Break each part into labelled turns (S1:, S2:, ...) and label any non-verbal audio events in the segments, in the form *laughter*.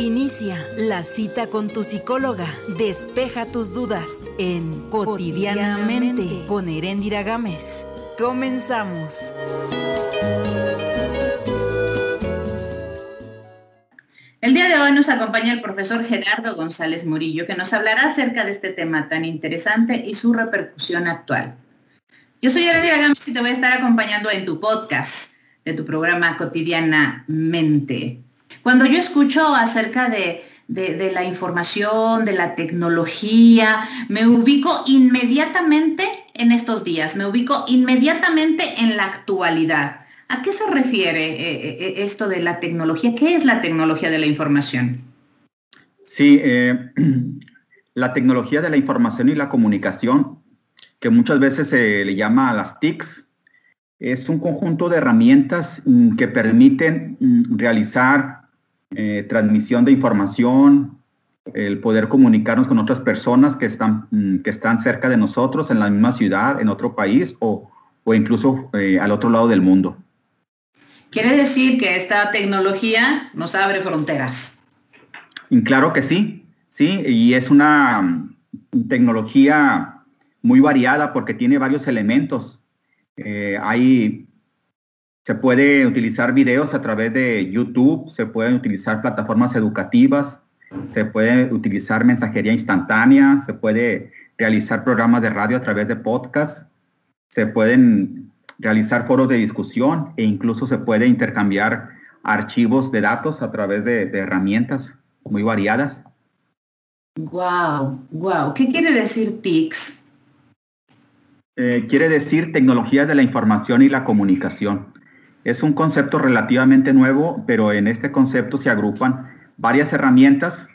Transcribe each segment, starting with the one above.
S1: Inicia la cita con tu psicóloga. Despeja tus dudas en Cotidianamente con Erendira Gámez. Comenzamos.
S2: El día de hoy nos acompaña el profesor Gerardo González Murillo, que nos hablará acerca de este tema tan interesante y su repercusión actual. Yo soy Erendira Gámez y te voy a estar acompañando en tu podcast de tu programa Cotidianamente. Cuando yo escucho acerca de, la información, de la tecnología, me ubico inmediatamente en estos días, me ubico inmediatamente en la actualidad. ¿A qué se refiere eh, eh, esto de la tecnología? ¿Qué es la tecnología de la información?
S3: Sí, eh, *clears throat* la tecnología de la información y la comunicación, que muchas veces se le llama a las TICs, es un conjunto de herramientas mm, que permiten mm, realizar eh, transmisión de información, el poder comunicarnos con otras personas que están, mm, que están cerca de nosotros, en la misma ciudad, en otro país o, o incluso eh, al otro lado del mundo.
S2: Quiere decir que esta tecnología nos abre fronteras.
S3: claro que sí, sí, y es una mm, tecnología muy variada porque tiene varios elementos. Eh, hay se puede utilizar videos a través de YouTube, se pueden utilizar plataformas educativas, se puede utilizar mensajería instantánea, se puede realizar programas de radio a través de podcast, se pueden realizar foros de discusión e incluso se puede intercambiar archivos de datos a través de, herramientas muy variadas.
S2: Wow, wow. ¿Qué quiere decir TICS?
S3: Eh, quiere decir tecnología de la información y la comunicación. Es un concepto relativamente nuevo, pero en este concepto se agrupan varias herramientas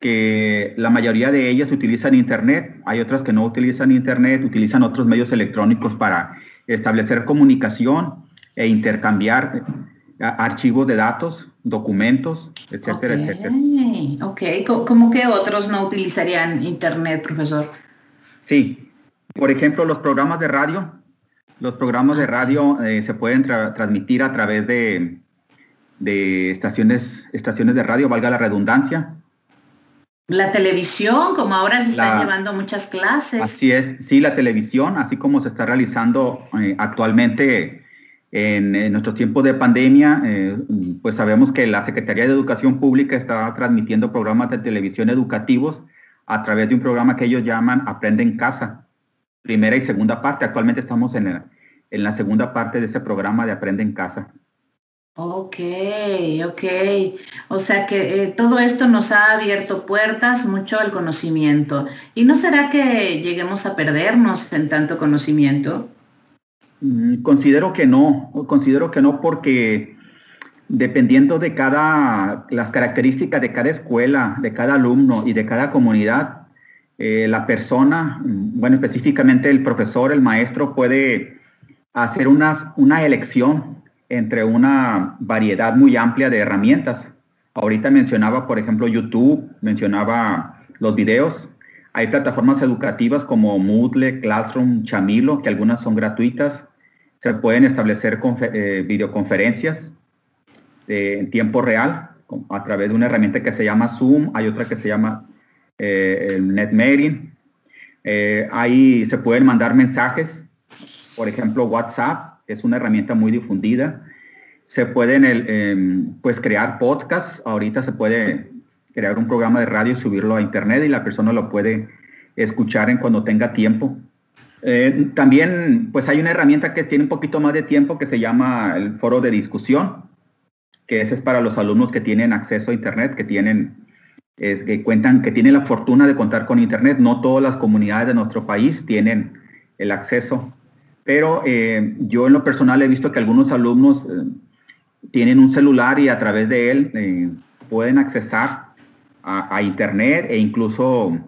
S3: que la mayoría de ellas utilizan Internet, hay otras que no utilizan Internet, utilizan otros medios electrónicos para establecer comunicación e intercambiar eh, archivos de datos, documentos, etcétera, etcétera.
S2: Ok, ¿cómo que otros no utilizarían Internet, profesor?
S3: Sí, por ejemplo, los programas de radio los programas de radio eh, se pueden transmitir a través de, estaciones, estaciones de radio, valga la redundancia.
S2: La televisión, como ahora se están llevando muchas clases.
S3: Así es, sí, la televisión, así como se está realizando eh, actualmente en, nuestros tiempos de pandemia, eh, pues sabemos que la Secretaría de Educación Pública está transmitiendo programas de televisión educativos a través de un programa que ellos llaman Aprende en Casa primera y segunda parte. Actualmente estamos en, en la segunda parte de ese programa de Aprende en Casa.
S2: Ok, ok. O sea que eh, todo esto nos ha abierto puertas mucho al conocimiento. ¿Y no será que lleguemos a perdernos en tanto conocimiento?
S3: Mm, considero que no, considero que no porque dependiendo de cada, las características de cada escuela, de cada alumno y de cada comunidad, eh, la persona, bueno, específicamente el profesor, el maestro puede hacer una, elección entre una variedad muy amplia de herramientas. Ahorita mencionaba, por ejemplo, YouTube, mencionaba los videos. Hay plataformas educativas como Moodle, Classroom, Chamilo, que algunas son gratuitas. Se pueden establecer eh, videoconferencias eh, en tiempo real a través de una herramienta que se llama Zoom. Hay otra que se llama eh, el NetMailing. Eh, ahí se pueden mandar mensajes, por ejemplo, WhatsApp es una herramienta muy difundida. Se pueden em, pues crear podcasts. Ahorita se puede crear un programa de radio subirlo a internet y la persona lo puede escuchar en cuando tenga tiempo. Eh, también pues hay una herramienta que tiene un poquito más de tiempo que se llama el foro de discusión, que ese es para los alumnos que tienen acceso a internet, que tienen que cuentan, que tienen la fortuna de contar con Internet. No todas las comunidades de nuestro país tienen el acceso, pero eh, yo en lo personal he visto que algunos alumnos eh, tienen un celular y a través de él eh, pueden accesar a, Internet e incluso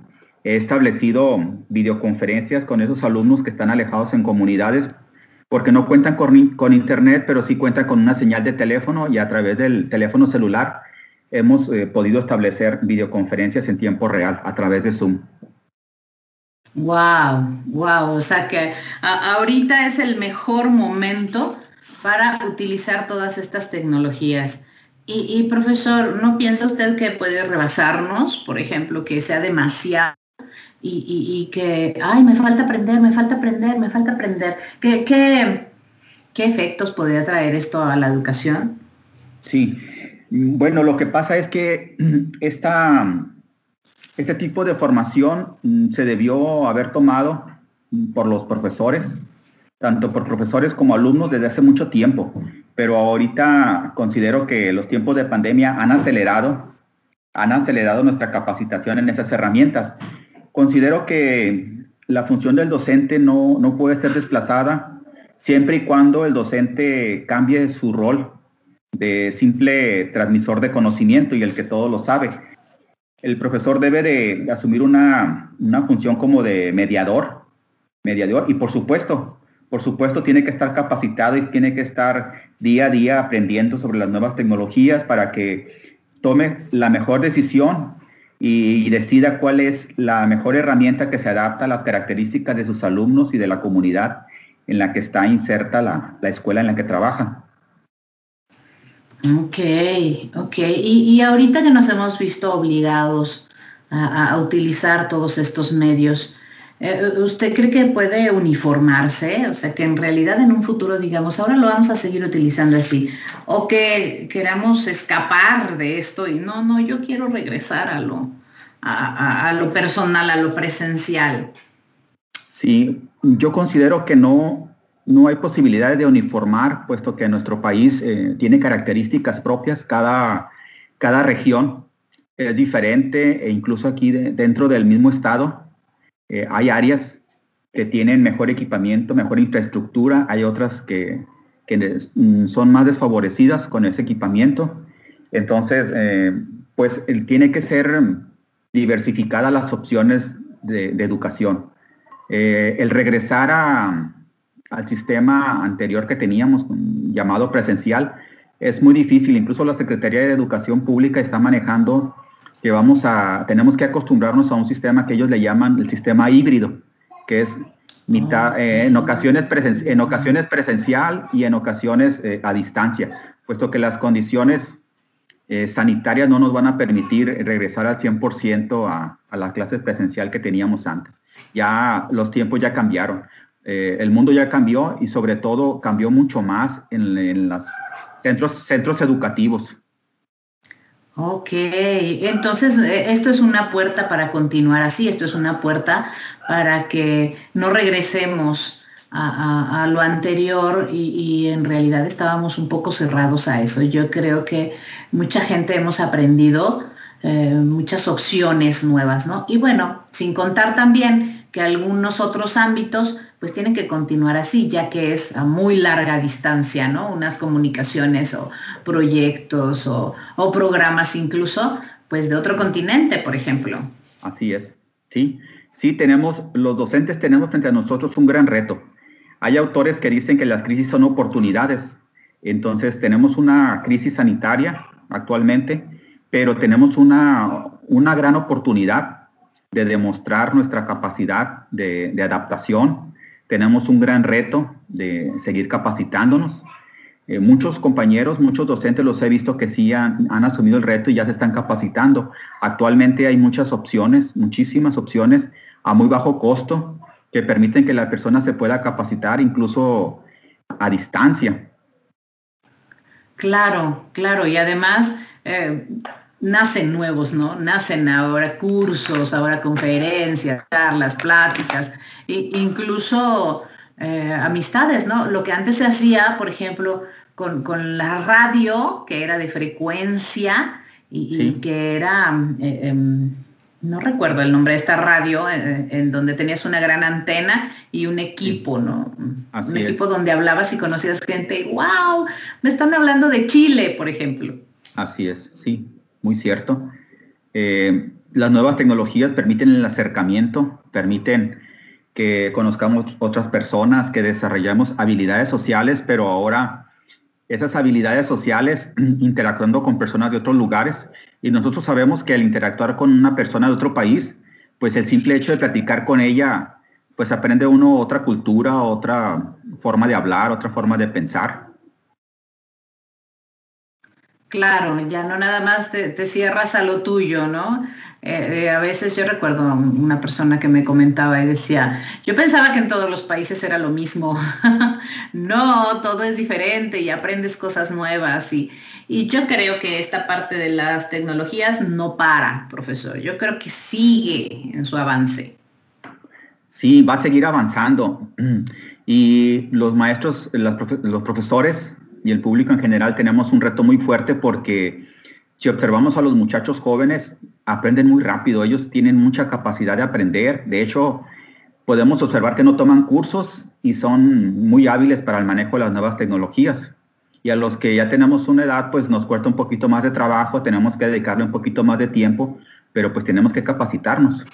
S3: he establecido videoconferencias con esos alumnos que están alejados en comunidades porque no cuentan con Internet, pero sí cuentan con una señal de teléfono y a través del teléfono celular hemos podido establecer videoconferencias en tiempo real a través de Zoom.
S2: Wow, wow, o sea que ahorita es el mejor momento para utilizar todas estas tecnologías. Y, profesor, ¿no piensa usted que puede rebasarnos, por ejemplo, que sea demasiado y, que, ay, me falta aprender, me falta aprender, me falta aprender? ¿Qué, qué, qué efectos podría traer esto a la educación?
S3: Sí, bueno, lo que pasa es que esta, este tipo de formación mm, se debió haber tomado por los profesores, tanto por profesores como alumnos desde hace mucho tiempo, pero ahorita considero que los tiempos de pandemia han acelerado, han acelerado nuestra capacitación en esas herramientas. Considero que la función del docente no, no puede ser desplazada siempre y cuando el docente cambie su rol de simple transmisor de conocimiento y el que todo lo sabe. El profesor debe de asumir una, una función como de mediador, mediador y por supuesto, por supuesto tiene que estar capacitado y tiene que estar día a día aprendiendo sobre las nuevas tecnologías para que tome la mejor decisión y, decida cuál es la mejor herramienta que se adapta a las características de sus alumnos y de la comunidad en la que está inserta la, escuela en la que trabaja.
S2: Ok, ok. Y, ahorita que nos hemos visto obligados a utilizar todos estos medios, eh, ¿Usted cree que puede uniformarse? O sea, que en realidad en un futuro digamos, ahora lo vamos a seguir utilizando así. O que queramos escapar de esto y no, no, yo quiero regresar a lo, a, lo personal, a lo presencial.
S3: Sí, yo considero que no, no hay posibilidades de uniformar, puesto que nuestro país eh, tiene características propias, cada, cada región es diferente e incluso aquí dentro del mismo estado eh, hay áreas que tienen mejor equipamiento, mejor infraestructura, hay otras que, mm, son más desfavorecidas con ese equipamiento. Entonces, eh, pues tiene que ser diversificadas las opciones de, educación. El regresar al sistema anterior que teníamos, llamado presencial, es muy difícil. Incluso la Secretaría de Educación Pública está manejando que vamos a, tenemos que acostumbrarnos a un sistema que ellos le llaman el sistema híbrido, que es mitad, ah, eh, en, ocasiones en ocasiones presencial y en ocasiones eh, a distancia, puesto que las condiciones eh, sanitarias no nos van a permitir regresar al 100% a, a la clase presencial que teníamos antes. Ya los tiempos ya cambiaron, el mundo ya cambió y sobre todo cambió mucho más en, en los centros, centros educativos.
S2: Ok, entonces eh, esto es una puerta para continuar así, esto es una puerta para que no regresemos a, lo anterior y, en realidad estábamos un poco cerrados a eso. Yo creo que mucha gente hemos aprendido eh, muchas opciones nuevas, ¿no? Y bueno, sin contar también que algunos otros ámbitos pues tienen que continuar así, ya que es a muy larga distancia, ¿no? Unas comunicaciones o proyectos o, programas incluso, pues de otro continente, por ejemplo.
S3: Así es, sí. Sí, tenemos, los docentes tenemos frente a nosotros un gran reto. Hay autores que dicen que las crisis son oportunidades. Entonces, tenemos una crisis sanitaria actualmente, pero tenemos una, una gran oportunidad de demostrar nuestra capacidad de, de adaptación, tenemos un gran reto de seguir capacitándonos. Eh, muchos compañeros, muchos docentes los he visto que sí han, asumido el reto y ya se están capacitando. Actualmente hay muchas opciones, muchísimas opciones a muy bajo costo que permiten que la persona se pueda capacitar incluso a distancia.
S2: Claro, claro. Y además, eh, nacen nuevos, ¿no? Nacen ahora cursos, ahora conferencias, charlas, pláticas, e incluso eh, amistades, ¿no? Lo que antes se hacía, por ejemplo, con, la radio, que era de frecuencia y, que era, eh, em, no recuerdo el nombre de esta radio, eh, en donde tenías una gran antena y un equipo, ¿no? un equipo donde hablabas y conocías gente, wow, me están hablando de Chile, por ejemplo.
S3: Así es, sí, muy cierto. Eh, las nuevas tecnologías permiten el acercamiento, permiten que conozcamos otras personas, que desarrollamos habilidades sociales, pero ahora esas habilidades sociales *clears throat* interactuando con personas de otros lugares. Y nosotros sabemos que al interactuar con una persona de otro país, pues el simple hecho de platicar con ella, pues aprende uno otra cultura, otra forma de hablar, otra forma de pensar.
S2: Claro, ya no nada más te, cierras a lo tuyo, ¿no? Eh, eh, a veces yo recuerdo una persona que me comentaba y decía, yo pensaba que en todos los países era lo mismo. *laughs* no, todo es diferente y aprendes cosas nuevas. Y, y yo creo que esta parte de las tecnologías no para, profesor. Yo creo que sigue en su avance.
S3: Sí, va a seguir avanzando. *clears throat* Y los maestros, los profesores y el público en general tenemos un reto muy fuerte porque si observamos a los muchachos jóvenes, aprenden muy rápido, ellos tienen mucha capacidad de aprender, de hecho, podemos observar que no toman cursos y son muy hábiles para el manejo de las nuevas tecnologías. Y a los que ya tenemos una edad, pues nos cuesta un poquito más de trabajo, tenemos que dedicarle un poquito más de tiempo, pero pues tenemos que capacitarnos.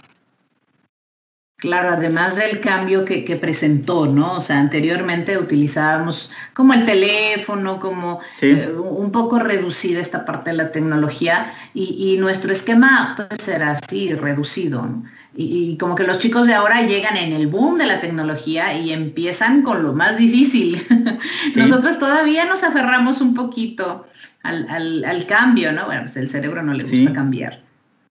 S2: Claro, además del cambio que, presentó, ¿no? O sea, anteriormente utilizábamos como el teléfono, como eh, un poco reducida esta parte de la tecnología y, nuestro esquema pues era así, reducido. Y, como que los chicos de ahora llegan en el boom de la tecnología y empiezan con lo más difícil. Nosotros todavía nos aferramos un poquito al, cambio, ¿no? Bueno, pues el cerebro no le gusta cambiar.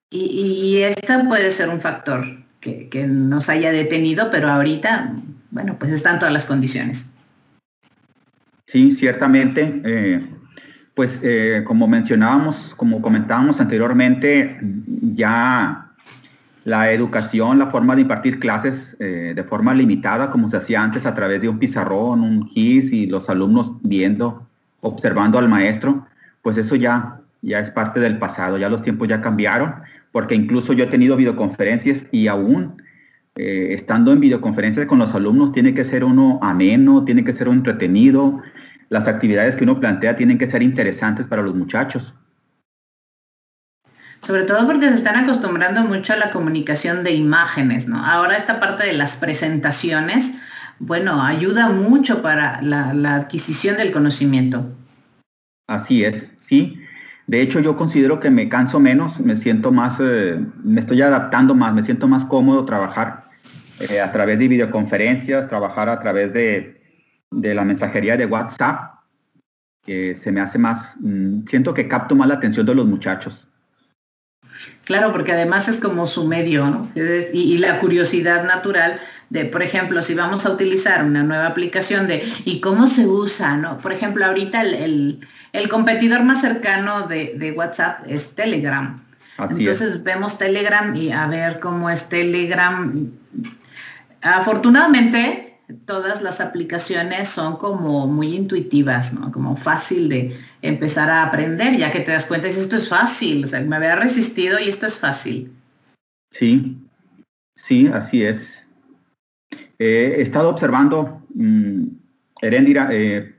S2: Y, y, este puede ser un factor que, nos haya detenido, pero ahorita, bueno, pues están todas las condiciones.
S3: Sí, ciertamente. Eh, pues eh, como mencionábamos, como comentábamos anteriormente, ya la educación, la forma de impartir clases eh, de forma limitada, como se hacía antes a través de un pizarrón, un GIS y los alumnos viendo, observando al maestro, pues eso ya, ya es parte del pasado, ya los tiempos ya cambiaron porque incluso yo he tenido videoconferencias y aún eh, estando en videoconferencias con los alumnos tiene que ser uno ameno, tiene que ser entretenido, las actividades que uno plantea tienen que ser interesantes para los muchachos.
S2: Sobre todo porque se están acostumbrando mucho a la comunicación de imágenes, ¿no? Ahora esta parte de las presentaciones, bueno, ayuda mucho para la, la adquisición del conocimiento.
S3: Así es, sí. De hecho, yo considero que me canso menos, me siento más, eh, me estoy adaptando más, me siento más cómodo trabajar eh, a través de videoconferencias, trabajar a través de, la mensajería de WhatsApp. que se me hace más, mm, siento que capto más la atención de los muchachos.
S2: Claro, porque además es como su medio, ¿no? Y, la curiosidad natural de, por ejemplo, si vamos a utilizar una nueva aplicación de, ¿y cómo se usa, no? Por ejemplo, ahorita el el competidor más cercano de, WhatsApp es Telegram. Entonces vemos Telegram y a ver cómo es Telegram. Afortunadamente, todas las aplicaciones son como muy intuitivas, ¿no? Como fácil de empezar a aprender, ya que te das cuenta y dices, esto es fácil, o sea, me había resistido y esto es fácil.
S3: Sí, sí, así es. He estado observando, mm, Erendira, eh,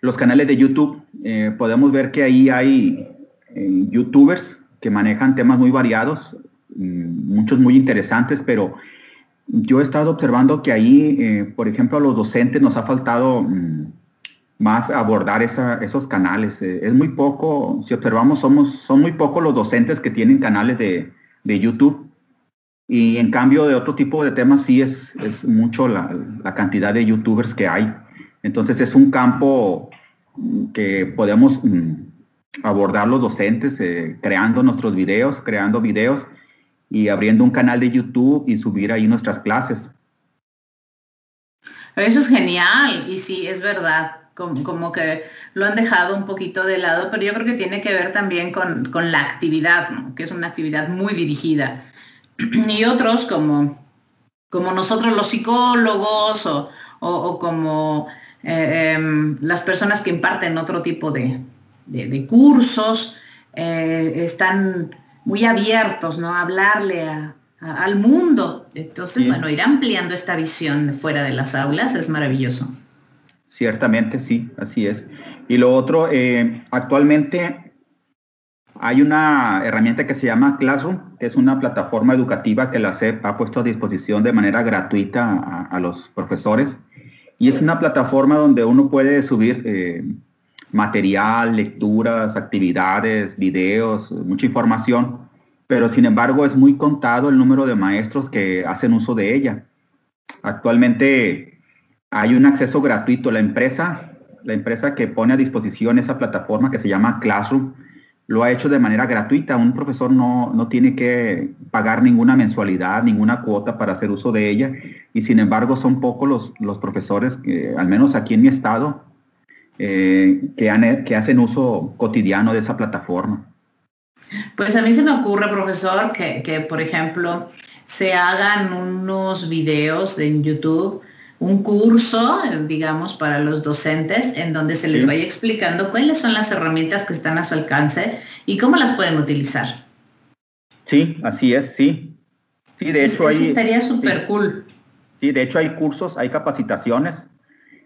S3: los canales de YouTube, eh, podemos ver que ahí hay eh, youtubers que manejan temas muy variados, mm, muchos muy interesantes, pero yo he estado observando que ahí, eh, por ejemplo, a los docentes nos ha faltado mm, más abordar esos canales. es muy poco, si observamos, somos, son muy pocos los docentes que tienen canales de, YouTube. Y en cambio de otro tipo de temas sí es, es mucho la, la cantidad de youtubers que hay. Entonces es un campo que podemos mm, abordar los docentes eh, creando nuestros videos, creando videos y abriendo un canal de YouTube y subir ahí nuestras clases.
S2: Eso es genial y sí, es verdad, como, que lo han dejado un poquito de lado, pero yo creo que tiene que ver también con, la actividad, que es una actividad muy dirigida. *clears throat* Y otros como, como nosotros los psicólogos o como eh, em, las personas que imparten otro tipo de, cursos eh, están muy abiertos ¿no? a hablarle al mundo. Entonces, bueno, ir ampliando esta visión fuera de las aulas es maravilloso.
S3: Ciertamente, sí, así es. Y lo otro, eh, actualmente hay una herramienta que se llama Classroom, que es una plataforma educativa que la SEP ha puesto a disposición de manera gratuita a los profesores y es una plataforma donde uno puede subir eh, material, lecturas, actividades, videos, mucha información, pero sin embargo es muy contado el número de maestros que hacen uso de ella. Actualmente hay un acceso gratuito. La empresa la empresa que pone a disposición esa plataforma que se llama Classroom, lo ha hecho de manera gratuita. Un profesor no, no, tiene que pagar ninguna mensualidad, ninguna cuota para hacer uso de ella. Y sin embargo, son pocos los, los profesores, que, al menos aquí en mi estado, eh, que, que hacen uso cotidiano de esa plataforma.
S2: Pues a mí se me ocurre, profesor, que, que por ejemplo se hagan unos videos en YouTube un curso, digamos, para los docentes en donde se les vaya explicando cuáles son las herramientas que están a su alcance y cómo las pueden utilizar.
S3: Sí, así es, sí. Sí, de hecho
S2: hay... Estaría súper cool.
S3: Sí, de hecho hay cursos, hay capacitaciones.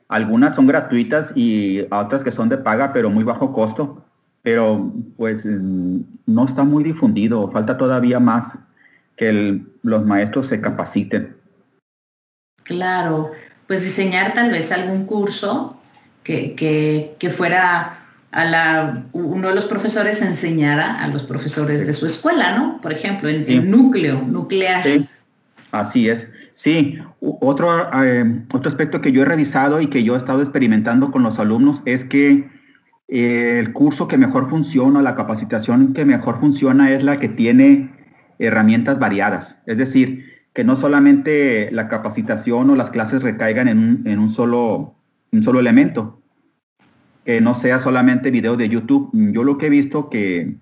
S3: Algunas son gratuitas y otras que son de paga, pero muy bajo costo. Pero pues no está muy difundido, falta todavía más que los maestros se capaciten.
S2: Claro, pues diseñar tal vez algún curso que, que, fuera a la, uno de los profesores enseñara a los profesores de su escuela, ¿no? Por ejemplo, en el núcleo, nuclear.
S3: Sí. Así es. Sí, otro, eh, otro aspecto que yo he revisado y que yo he estado experimentando con los alumnos es que eh, el curso que mejor funciona, la capacitación que mejor funciona es la que tiene herramientas variadas. Es decir, que no solamente la capacitación o las clases recaigan en un, solo, un solo elemento, que no sea solamente video de YouTube. Yo lo que he visto que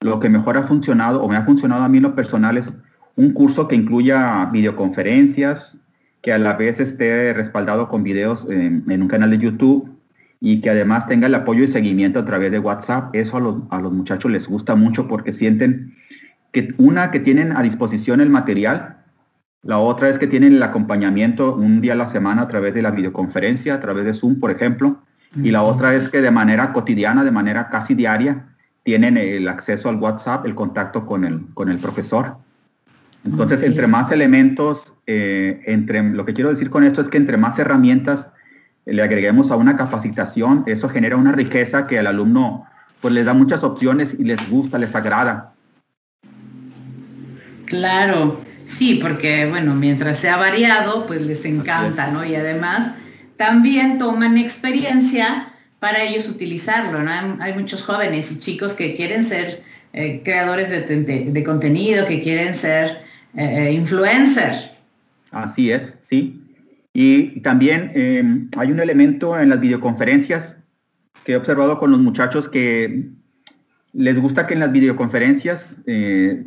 S3: lo que mejor ha funcionado o me ha funcionado a mí en lo personal es un curso que incluya videoconferencias, que a la vez esté respaldado con videos en, un canal de YouTube y que además tenga el apoyo y seguimiento a través de WhatsApp. Eso a los, a los muchachos les gusta mucho porque sienten que una, que tienen a disposición el material la otra es que tienen el acompañamiento un día a la semana a través de la videoconferencia, a través de Zoom, por ejemplo. Y la otra es que de manera cotidiana, de manera casi diaria, tienen el acceso al WhatsApp, el contacto con el, con el profesor. Entonces, entre más elementos, eh, entre, lo que quiero decir con esto es que entre más herramientas le agreguemos a una capacitación, eso genera una riqueza que al alumno pues les da muchas opciones y les gusta, les agrada.
S2: Claro, Sí, porque bueno, mientras sea variado, pues les encanta, ¿no? Y además también toman experiencia para ellos utilizarlo, ¿no? Hay, muchos jóvenes y chicos que quieren ser eh, creadores de, contenido, que quieren ser eh, influencers.
S3: Así es, sí. Y también em, hay un elemento en las videoconferencias que he observado con los muchachos que les gusta que en las videoconferencias eh,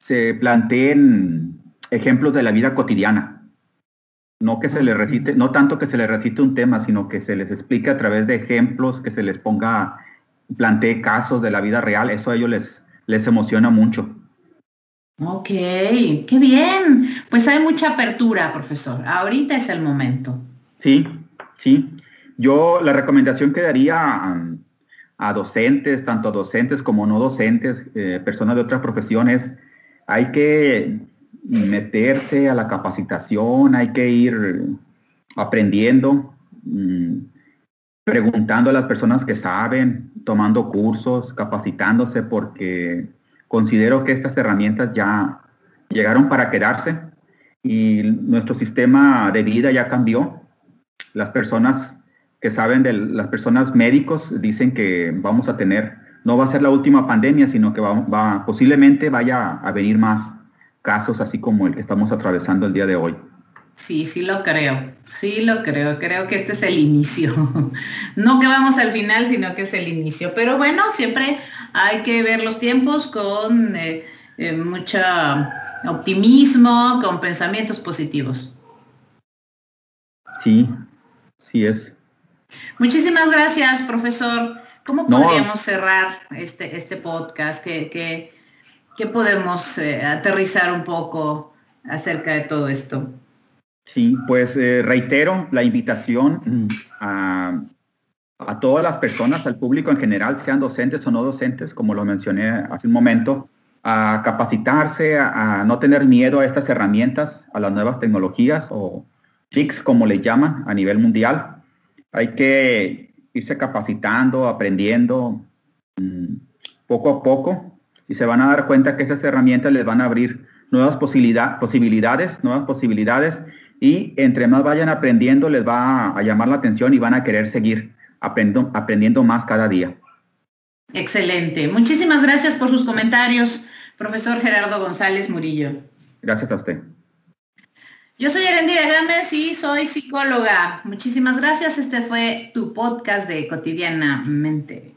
S3: se planteen ejemplos de la vida cotidiana. No que se les recite, no tanto que se les recite un tema, sino que se les explique a través de ejemplos, que se les ponga, plantee casos de la vida real. Eso a ellos les, les emociona mucho.
S2: Ok, qué bien. Pues hay mucha apertura, profesor. Ahorita es el momento.
S3: Sí, sí. Yo la recomendación que daría a, docentes, tanto docentes como no docentes, eh, personas de otras profesiones, hay que meterse a la capacitación, hay que ir aprendiendo, mm, preguntando a las personas que saben, tomando cursos, capacitándose, porque considero que estas herramientas ya llegaron para quedarse y nuestro sistema de vida ya cambió. Las personas que saben de las personas médicos dicen que vamos a tener no va a ser la última pandemia, sino que va, posiblemente vaya a venir más casos así como el que estamos atravesando el día de hoy.
S2: Sí, sí lo creo, sí lo creo, creo que este es el inicio. *laughs* No que vamos al final, sino que es el inicio. Pero bueno, siempre hay que ver los tiempos con eh, eh, mucho optimismo, con pensamientos positivos.
S3: Sí, sí es.
S2: Muchísimas gracias, profesor. ¿Cómo podríamos cerrar este, este podcast? ¿Qué, podemos eh, aterrizar un poco acerca de todo esto?
S3: Sí, pues eh, reitero la invitación a, todas las personas, al público en general, sean docentes o no docentes, como lo mencioné hace un momento, a capacitarse, a, no tener miedo a estas herramientas, a las nuevas tecnologías o TICs, como le llaman a nivel mundial. Hay que irse capacitando, aprendiendo mm, poco a poco y se van a dar cuenta que esas herramientas les van a abrir nuevas posibilidades, nuevas posibilidades y entre más vayan aprendiendo les va a, llamar la atención y van a querer seguir aprendiendo, aprendiendo más cada día.
S2: Excelente. Muchísimas gracias por sus comentarios, profesor Gerardo González Murillo.
S3: Gracias a usted.
S2: Yo soy Erendira Gámez y soy psicóloga. Muchísimas gracias. Este fue tu podcast de Cotidianamente.